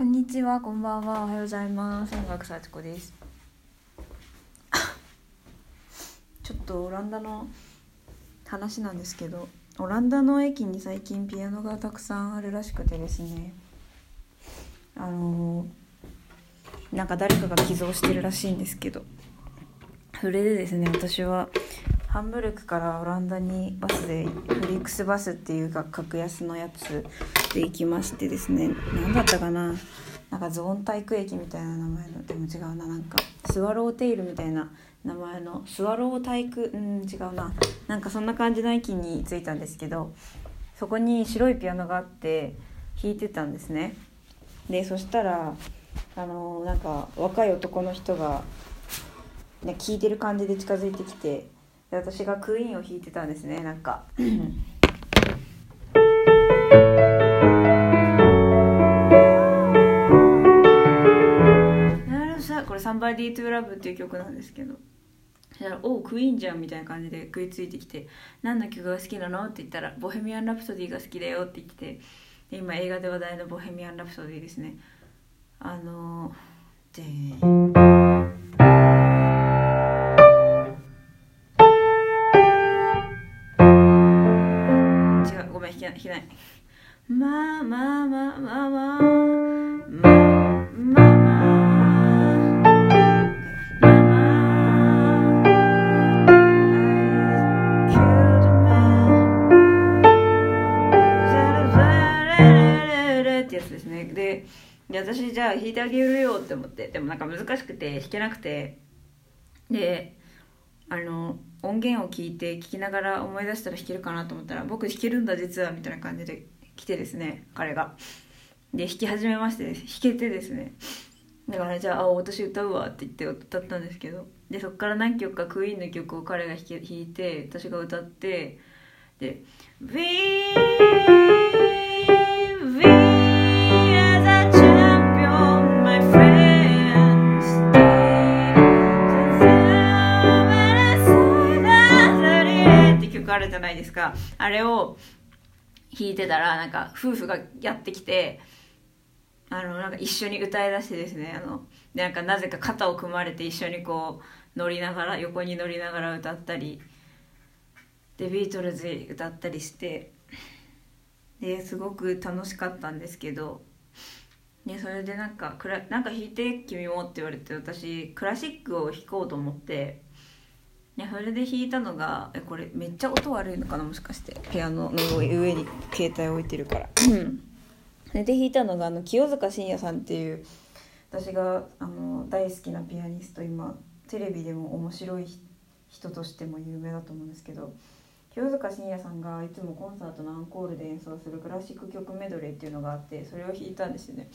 こんにちは、こんばんは、おはようございます。音楽幸子です。ちょっとオランダの話なんですけど、オランダの駅に最近ピアノがたくさんあるらしくてですね。あのなんか誰かが寄贈してるらしいんですけど、それでですね、私はハンブルクからオランダにバスでフリックスバスっていうが格安のやつで行きましてですね。何だったかな？なんかゾーン体育駅みたいな名前のでも違うななんかスワローテイルみたいな名前のスワロー体育？うん違うな。なんかそんな感じの駅に着いたんですけどそこに白いピアノがあって弾いてたんですね。でそしたらあのなんか若い男の人が、ね、聴いてる感じで近づいてきてで私がクイーンを弾いてたんですねなんか。これ「Somebody to Love」っていう曲なんですけど。そしたら「おクイーンじゃん」みたいな感じで食いついてきて「何の曲が好きなの?」って言ったら「ボヘミアン・ラプソディが好きだよ」って言ってで今映画で話題の「ボヘミアン・ラプソディ」ですね。あのでない弾けないまあまあまあまあ。まあまあまあ。で私じゃあ弾いてあげるよって思って。でもなんか難しくて弾けなくて。であの音源を聞いて聞きながら思い出したら弾けるかなと思ったら僕弾けるんだ実はみたいな感じで来てですね彼が。で弾き始めまして弾けてですね。だからじゃああ私歌うわって言って歌ったんですけどでそっから何曲かクイーンの曲を彼が弾け弾いて私が歌ってで「We じゃないですか。あれを弾いてたらなんか夫婦がやってきてあのなんか一緒に歌いだしてですね。あのでなんかなぜか肩を組まれて一緒にこう乗りながら横に乗りながら歌ったりでビートルズ歌ったりしてですごく楽しかったんですけどでそれでなんか「なんか弾いて君も」って言われて私クラシックを弾こうと思ってでそれで弾いたのがえこれめっちゃ音悪いのかな？もしかしてピアノの上に携帯置いてるから。で弾いたのがあの清塚信也さんっていう私があの大好きなピアニスト今テレビでも面白い人としても有名だと思うんですけど清塚信也さんがいつもコンサートのアンコールで演奏するクラシック曲メドレーっていうのがあってそれを弾いたんですよね。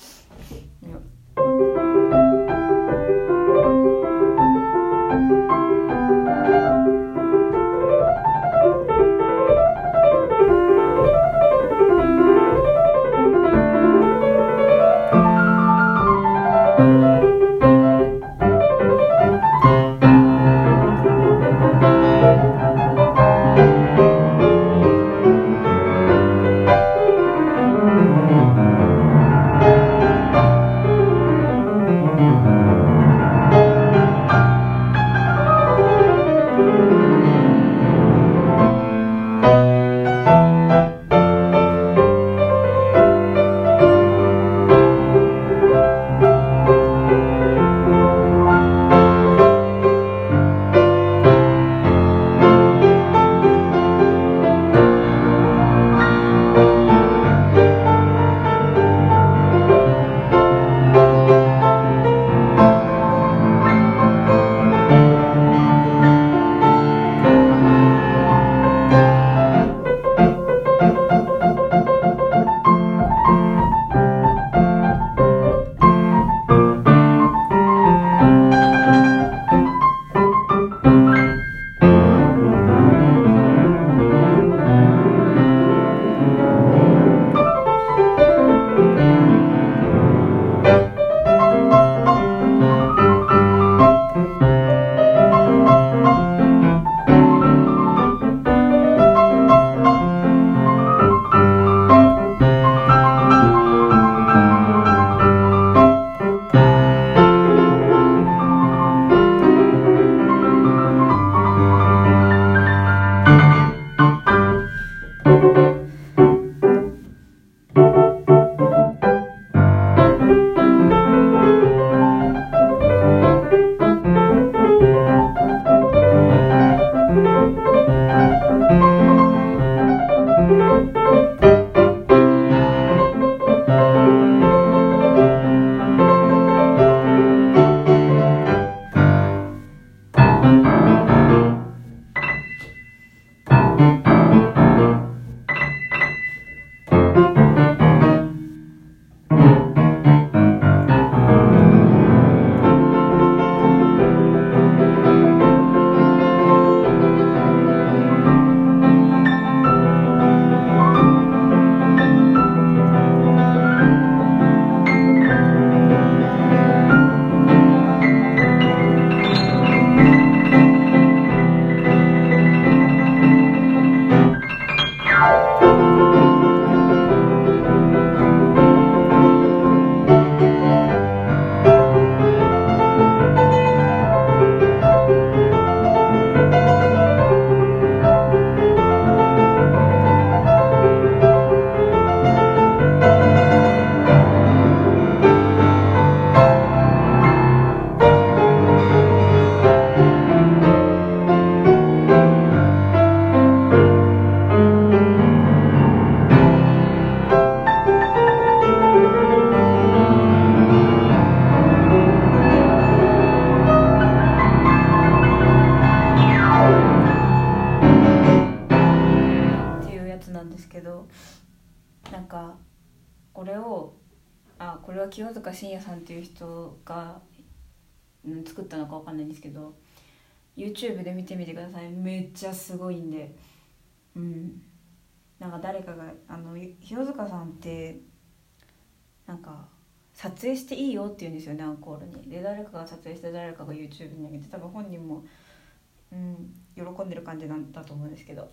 あこれは清塚信也さんっていう人が、うん、作ったのかわかんないんですけど YouTube で見てみてください。めっちゃすごいんで。うん。なんか誰かがあの清塚さんってなんか撮影していいよって言うんですよねアンコールに。で誰かが撮影して誰かが YouTube に上げて多分本人も、うん、喜んでる感じなんだと思うんですけど。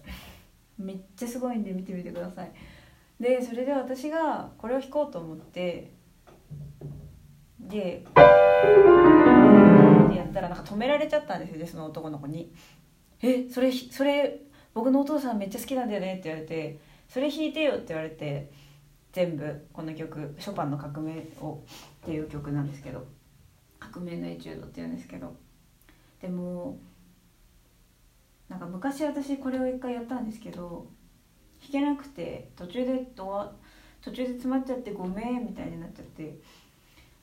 めっちゃすごいんで見てみてください。でそれで私がこれを弾こうと思ってででやったらなんか止められちゃったんですよねその男の子に「えそれそれ僕のお父さんめっちゃ好きなんだよね」って言われて「それ弾いてよ」って言われて全部この曲ショパンの革命をっていう曲なんですけど革命のエチュードっていうんですけどでもなんか昔私これを一回やったんですけど弾けなくて途中で途中で詰まっちゃってごめんみたいになっちゃって、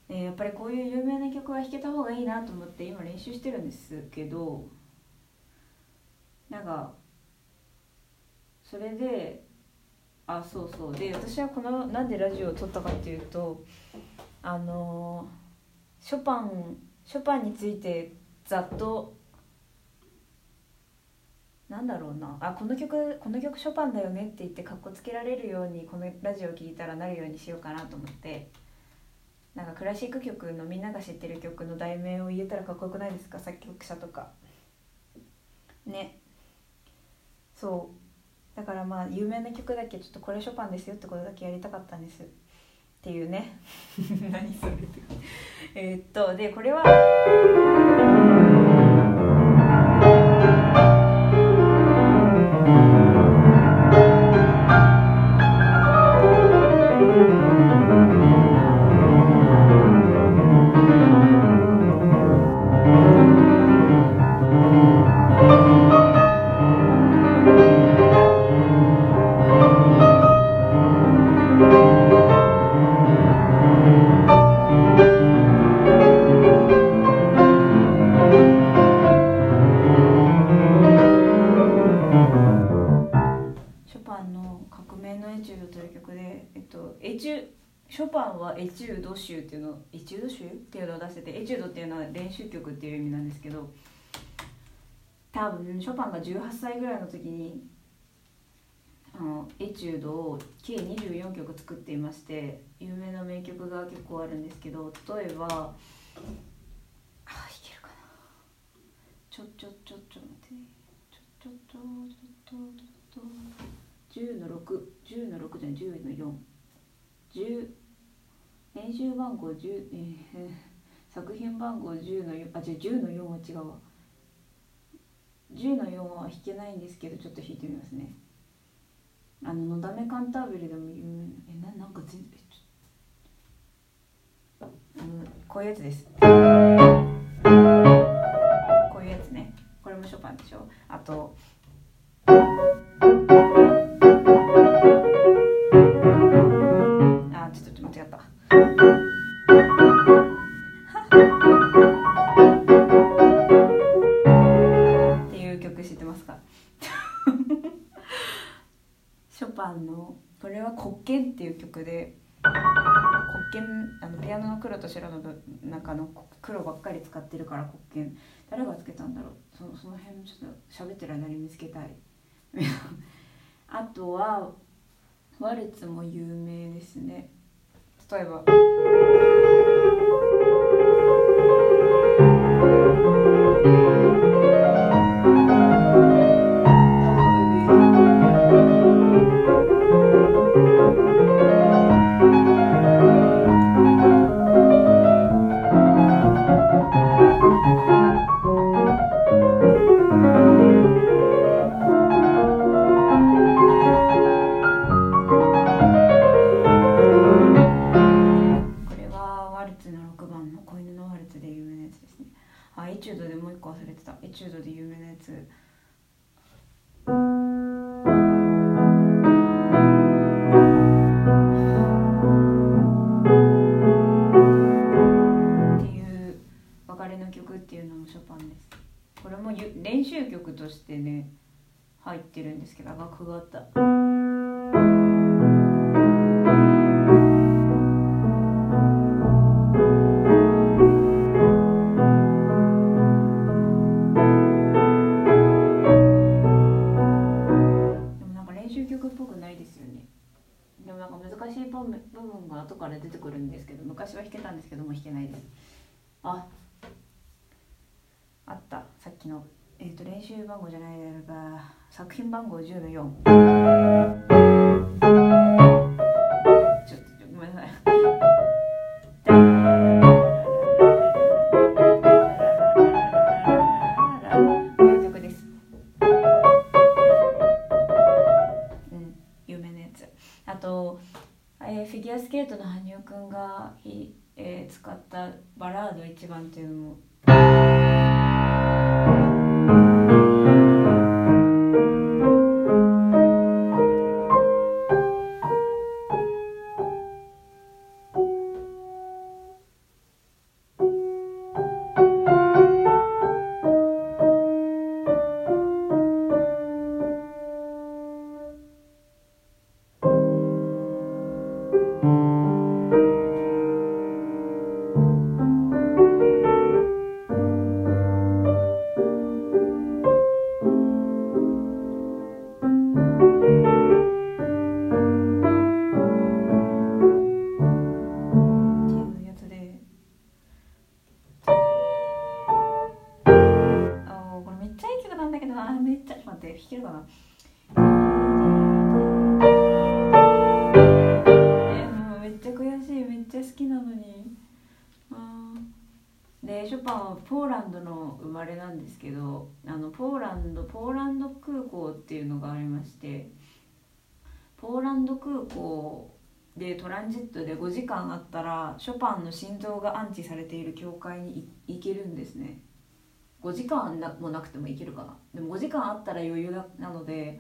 えー、やっぱりこういう有名な曲は弾けた方がいいなと思って今練習してるんですけどなんかそれであそうそう。で私はこのなんでラジオを撮ったかっていうとあのショパンショパンについてざっとなんだろうな。あこの曲この曲ショパンだよねって言ってかっこつけられるようにこのラジオを聴いたらなるようにしようかなと思って。なんかクラシック曲のみんなが知ってる曲の題名を言えたらかっこよくないですか？作曲者とか。ね。そう。だからまあ有名な曲だけちょっとこれショパンですよってことだけやりたかったんです。っていうね。何それって。えっとでこれはエチュショパンはエチュード集っていうのエチュード集っていうのを出しててエチュードっていうのは練習曲っていう意味なんですけど多分ショパンが18歳ぐらいの時にあのエチュードを計24曲作っていまして有名な名曲が結構あるんですけど例えばあいけるかなちょちょちょちょ待ってちょちょちょちょちょちょ10の610の6じゃない10の4。10練習番号10えー作品番号10の4あじゃあ10の4は違うわ。10の4は弾けないんですけどちょっと弾いてみますね。あの「のだめカンタービレ」でも有名。えななんか全然あのこういうやつです。こういうやつね。これもショパンでしょ。あとはワルツも有名ですね例えば。ルコでトランジットで5時間あったらショパンの心臓が安置されている教会に行けるんですね。5時間もなくても行けるかな。でも5時間あったら余裕なので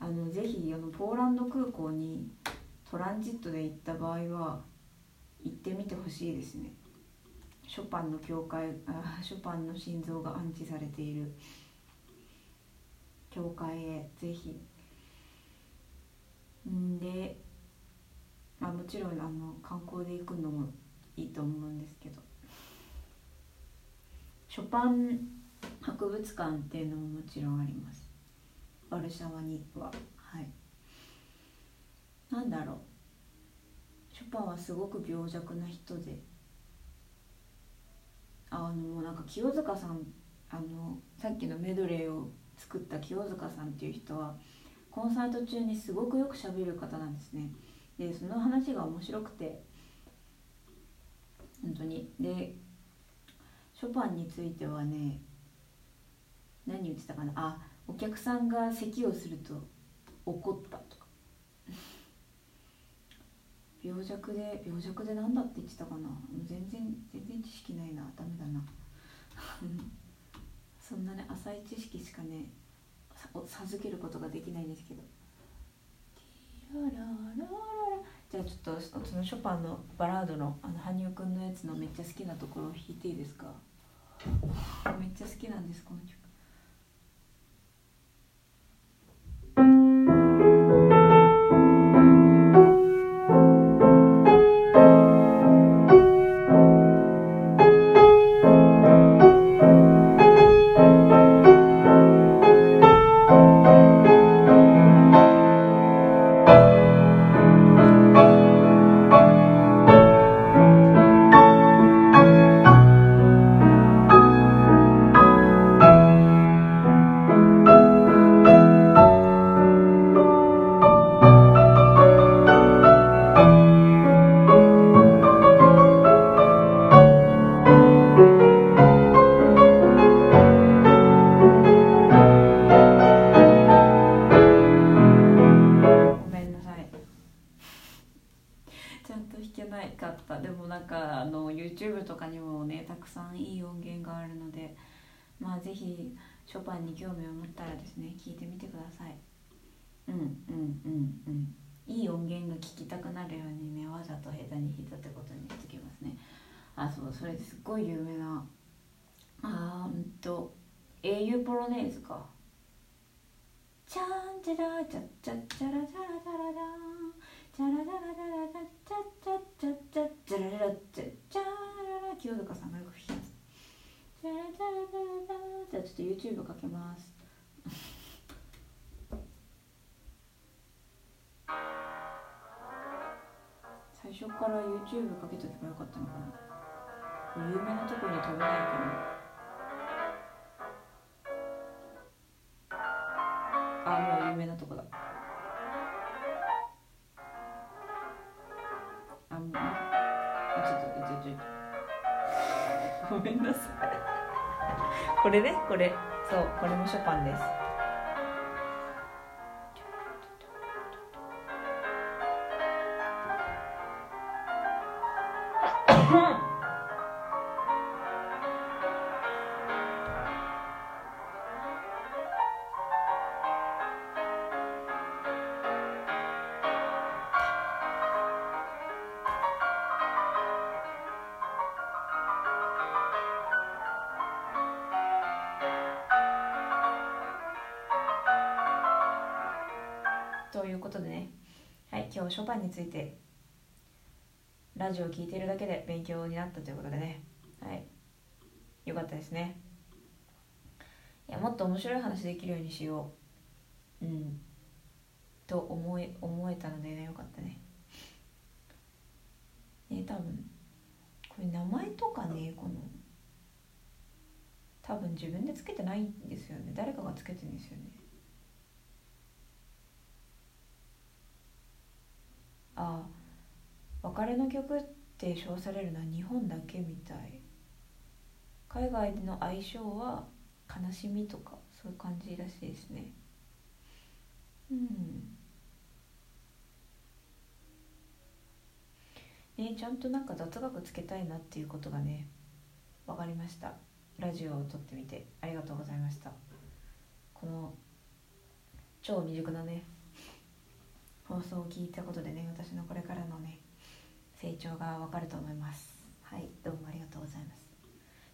あのぜひあのポーランド空港にトランジットで行った場合は行ってみてほしいですね。ショパンの教会あショパンの心臓が安置されている教会へぜひ。んでまあ、もちろんあの観光で行くのもいいと思うんですけど。ショパン博物館っていうのももちろんあります。ワルシャワには。はい。なんだろう。ショパンはすごく病弱な人で。あのもうなんか清塚さんあのさっきのメドレーを作った清塚さんっていう人はコンサート中にすごくよくしゃべる方なんですね。でその話が面白くて。本当に。でショパンについてはね何言ってたかな。あお客さんが咳をすると怒ったとか。病弱で病弱で何だって言ってたかな。全然全然知識ないな。ダメだな。そんなね浅い知識しかね授けることができないんですけどじゃあちょっとそのショパンのバラードのあの羽生くんのやつのめっちゃ好きなところを弾いていいですかめっちゃ好きなんですこの曲ぜひショパンに興味を持ったらですね聞いてみてください。うんうんうんうん。いい音源が聞きたくなるようにねわざと下手に弾いたってことにしときますね。あそうそれすっごい有名なあーんと英雄ポロネーズか。チャンチャラチャチャチャラチャラチャラチャラチャラチャラチャチャチャチャチャチャラチャチャラ清塚さんがよく弾きまじゃあちょっと YouTube かけます。最初から YouTube かけとけばよかったのかな。有名なとこに飛べないかな。あもう有名なとこだ。あもうあちょっとちょっとちょ。っとごめんなさい。これねこれ。そうこれもショパンです。ついてラジオを聴いているだけで勉強になったということでね。はい。よかったですね。いやもっと面白い話できるようにしよう。うん。と思い思えたのでねよかったね。ね多分これ名前とかねこの多分自分でつけてないんですよね。誰かがつけてるんですよねああ別れの曲って称されるのは日本だけみたい。海外での相性は悲しみとかそういう感じらしいですね。うん。ねちゃんとなんか雑学つけたいなっていうことがね分かりました。ラジオを撮ってみて。ありがとうございました。この超未熟なね放送を聞いたことでね私のこれからのね成長がわかると思います。はいどうもありがとうございます。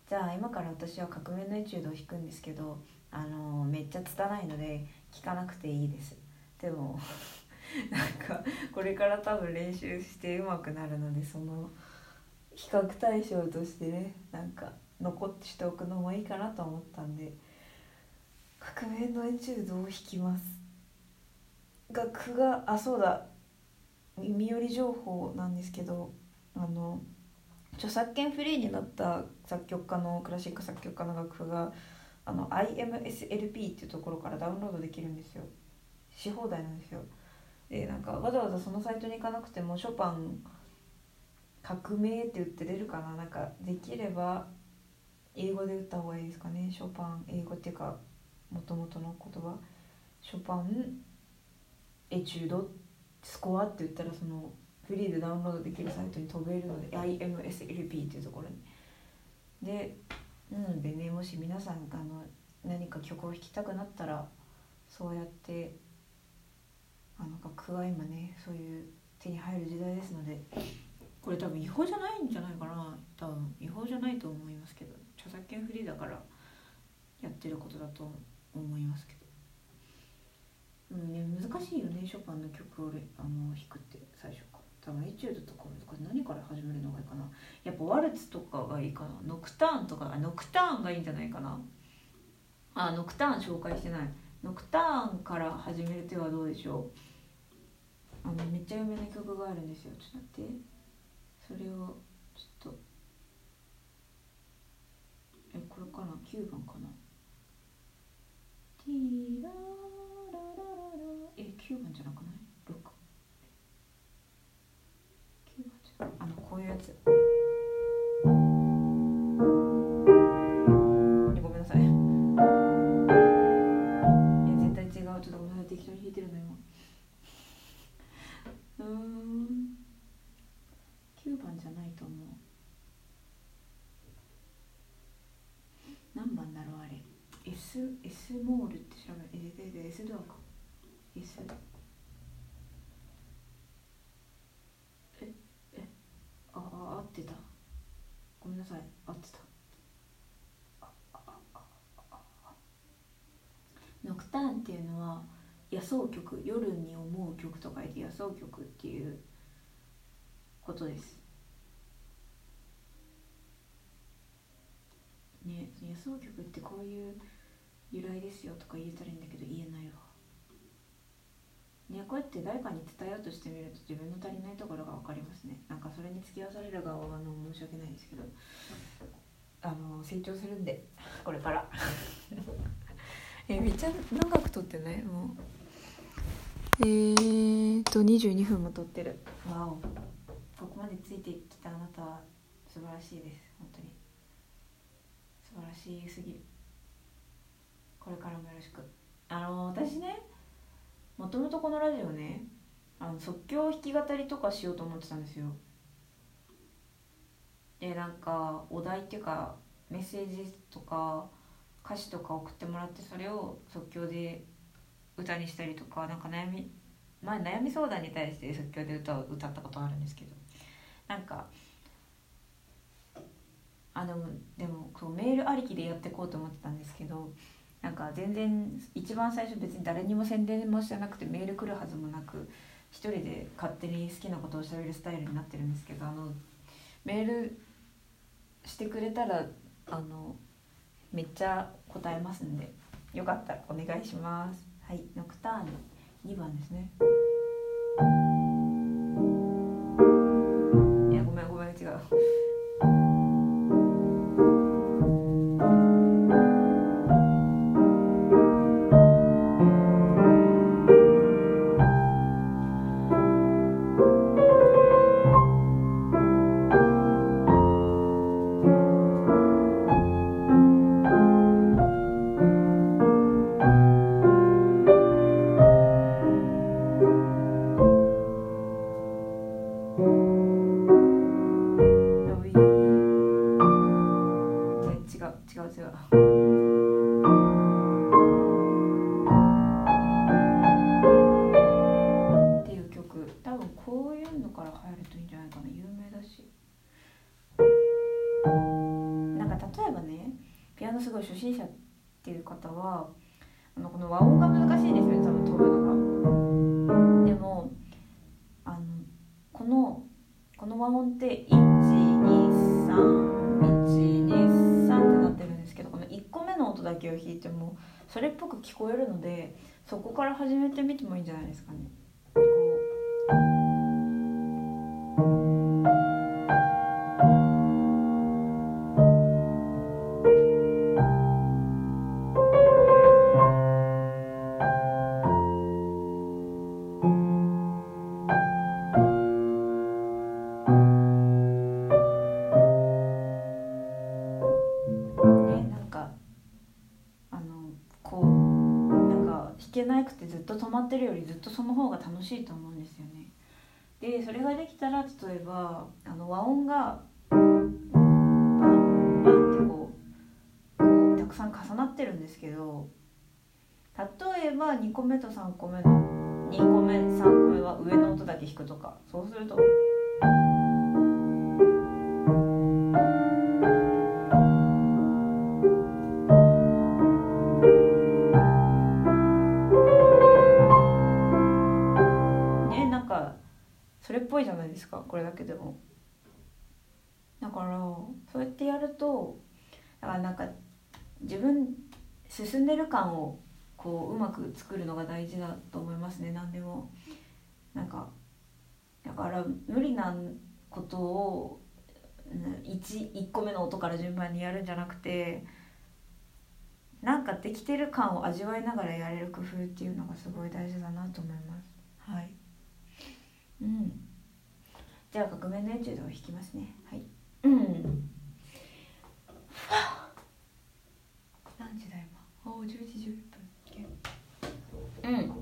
じゃあ今から私は革命のエチュードを弾くんですけどあのめっちゃ拙いので聞かなくていいです。でも なんかこれから多分練習して上手くなるのでその比較対象としてねなんか残しておくのもいいかなと思ったんで革命のエチュードを弾きます。楽があそうだ。耳寄り情報なんですけどあの著作権フリーになった作曲家のクラシック作曲家の楽譜があの IMSLP っていうところからダウンロードできるんですよ。し放題なんですよ。でなんかわざわざそのサイトに行かなくてもショパン革命って言って出るかな？なんかできれば英語で打った方がいいですかね？ショパン英語っていうかもともとの言葉。ショパンエチュードってスコアって言ったらそのフリーでダウンロードできるサイトに飛べるので IMSLP っていうところに。でなのでねもし皆さんあの何か曲を弾きたくなったらそうやってあの楽譜は今ねそういう手に入る時代ですのでこれ多分違法じゃないんじゃないかな。多分違法じゃないと思いますけど著作権フリーだからやってることだと思いますけど。うんね難しいよねショパンの曲をあの弾くって最初から。多分エチュードとか難しい。何から始めるのがいいかな。やっぱワルツとかがいいかな。ノクターンとかノクターンがいいんじゃないかな。あノクターン紹介してない。ノクターンから始める手はどうでしょう。あのめっちゃ有名な曲があるんですよ。ちょっと待って。それをちょっと。えこれかな。9番かな。ティーラー9番じゃなくない ?6 9番じゃない？あのこういうやつ。ごめんなさい。いや絶対違う。ちょっとごめんなさい。適当に弾いてるの今。うん。9番じゃないと思う。何番だろうあれ？S, S モールって調べる。えでで S ドアか。S ええああ合ってた。ごめんなさい。合ってた。ノクターンっていうのは野草曲夜に思う曲と書いて野草曲っていうことです。ね野草曲ってこういう由来ですよとか言えたらいいんだけど言えないわ。こうやって誰かに伝えようとしてみると自分の足りないところが分かりますね。付き合わされる側はあの申し訳ないですけどあの成長するんで これから。えめっちゃ長く撮ってない？もう。えーと22分も撮ってる。わお。ここまでついてきたあなたは素晴らしいです。本当に。素晴らしすぎる。これからもよろしく。あの私ねもともとこのラジオねあの即興弾き語りとかしようと思ってたんですよ。でなんかお題っていうかメッセージとか歌詞とか送ってもらってそれを即興で歌にしたりとかなんか悩み前悩み相談に対して即興で歌を歌ったことあるんですけど。なんかあでもでもそうメールありきでやっていこうと思ってたんですけどなんか全然一番最初別に誰にも宣伝もしてなくてメール来るはずもなく一人で勝手に好きなことをしゃべるスタイルになってるんですけどあのメールしてくれたらあのめっちゃ答えますんでよかったらお願いします。はいノクターン2番ですね。この和音って123123ってなってるんですけどこの1個目の音だけを弾いてもそれっぽく聞こえるのでそこから始めてみてもいいんじゃないですかね。こうってるよりずっとその方が楽しいと思うんですよね。でそれができたら例えばあの和音がバンバンってこうたくさん重なってるんですけど例えば2個目と3個目の2個目3個目は上の音だけ弾くとかそうすると。それっぽいじゃないですかこれだけでも。だからそうやってやるとだからなんか自分進んでる感をこううまく作るのが大事だと思いますね何でも。なんかだから無理なことを 1, 1個目の音から順番にやるんじゃなくてなんかできてる感を味わいながらやれる工夫っていうのがすごい大事だなと思います。はい。うん。じゃあ革命のエチュードを弾きますね。はい。うん。何時だ今？おお10時11分。うん「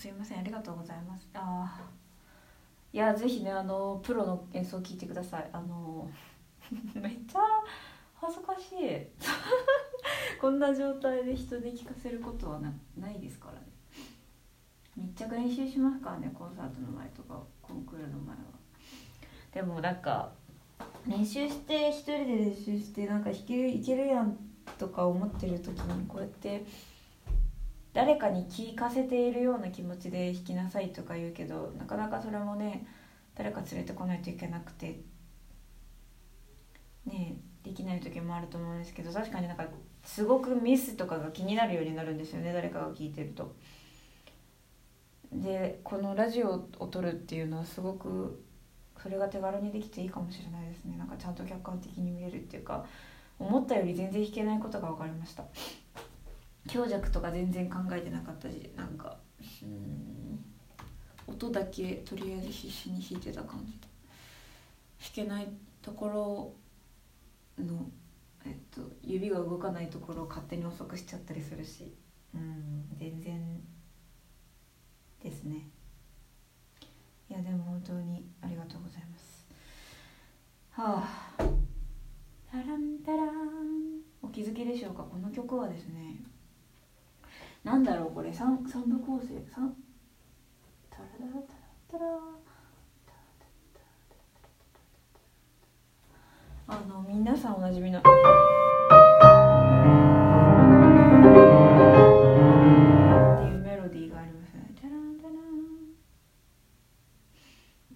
すいませんありがとうございます。あいやぜひねあのプロの演奏聴いてください。あの めっちゃ恥ずかしい。こんな状態で人に聞かせることはないですからね。密着練習しますからねコンサートの前とかコンクールの前は。でもなんか練習して一人で練習してなんか弾けるいけるやんとか思ってる時にこうやって誰かに聞かせているような気持ちで弾きなさいとか言うけどなかなかそれもね誰か連れてこないといけなくてねできない時もあると思うんですけど確かになんかすごくミスとかが気になるようになるんですよね誰かが聞いてると。でこのラジオを撮るっていうのはすごくそれが手軽にできていいかもしれないですねなんかちゃんと客観的に見えるっていうか思ったより全然弾けないことが分かりました強弱とか全然考えてなかったしなんかうん。音だけとりあえず必死に弾いてた感じで弾けないところの、えっと、指が動かないところを勝手に遅くしちゃったりするしうん全然ですね。いやでも本当にありがとうございます。はあ。タランタラン。お気づきでしょうか？この曲はですねなんだろうこれ 3, 三部構成3タラタラタラタラあの皆さんおなじみの。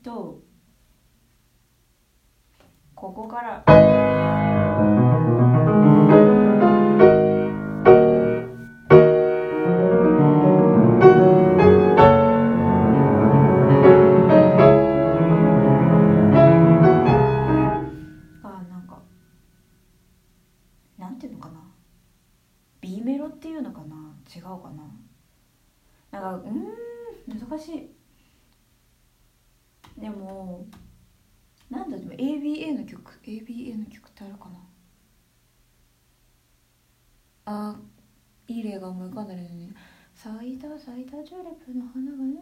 とここから。なんかうん難しい。でもなんだでも ABA の曲 ABA の曲ってあるかな。あいい例が思い浮かんだですね。咲いた咲いたチューリップの花がね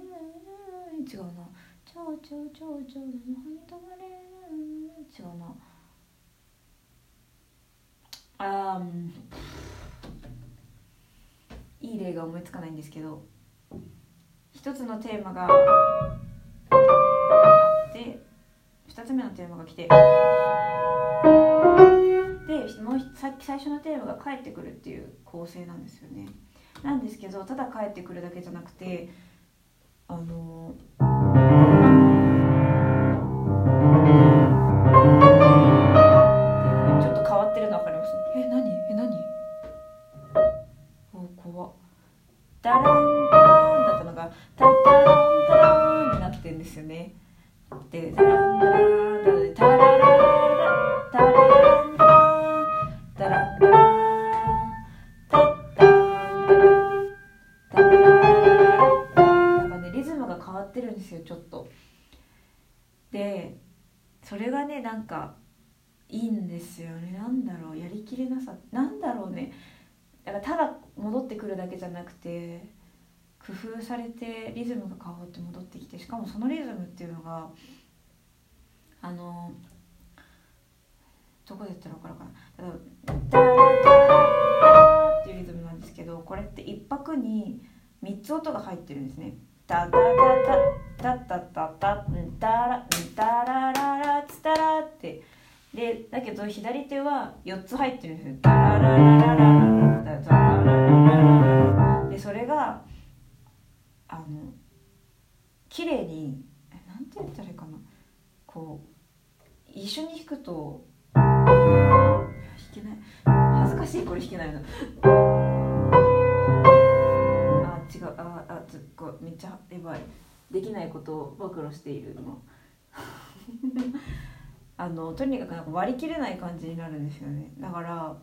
違うな。ちょうちょうちょうちょうの葉に止まれ違うな。あいい例が思いつかないんですけど。一つのテーマがあって二つ目のテーマが来てでもうさっき最初のテーマが帰ってくるっていう構成なんですよね。なんですけどただ帰ってくるだけじゃなくてあのちょっと変わってるの分かります？え何？え何？お怖っ。ダラでダランダランなのでタララララタラランダランタララランタッタンダラなんかねリズムが変わってるんですよちょっとでそれがねなんかいいんですよねなんだろうやりきれなさなんだろうねだからただ戻ってくるだけじゃなくて工夫されてリズムが変わって戻ってきてしかもそのリズムっていうのがあのどこで言ったら分かるかな？例えば「」っていうリズムなんですけどこれって一拍に3つ音が入ってるんですね。タタタタタタタタンタラタラララツタラってでだけど左手は4つ入ってるんですよ。タララララララタラララララでそれがあの綺麗になんて言ったらいいかなこう一緒に弾くと。弾けない。恥ずかしいこれ弾けないの。あ違う。ああちょっめっちゃやばい。できないことを暴露しているの。あのとにかくなんか割り切れない感じになるんですよね。だから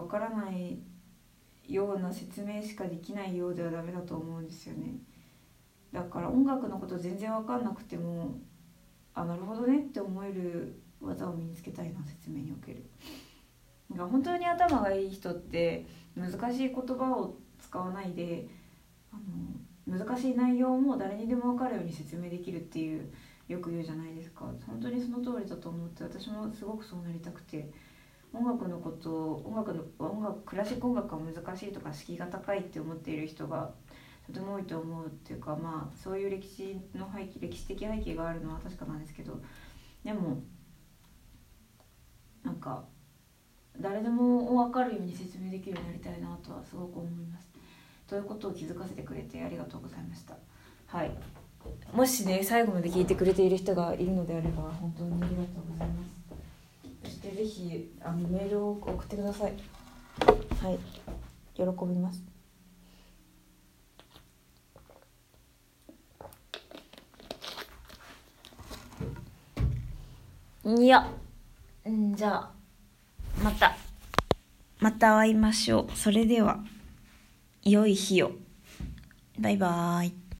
わからないような説明しかできないようではダメだと思うんですよね。だから音楽のこと全然わかんなくてもあなるほどねって思える技を身につけたいな説明における。が本当に頭がいい人って難しい言葉を使わないであの難しい内容も誰にでも分かるように説明できるっていうよく言うじゃないですか。本当にその通りだと思って私もすごくそうなりたくて。音楽のこと音楽の音楽クラシック音楽は難しいとか敷居が高いって思っている人がとても多いと思うっていうかまあそういう歴史の背景歴史的背景があるのは確かなんですけどでもなんか誰でも分かるように説明できるようになりたいなとはすごく思います。ということを気づかせてくれてありがとうございました。はいもしね最後まで聞いてくれている人がいるのであれば本当にありがとうございますそしてぜひあのメールを送ってください。はい。喜びます。いや。んじゃあまた。また会いましょう。それでは良い日を。バイバーイ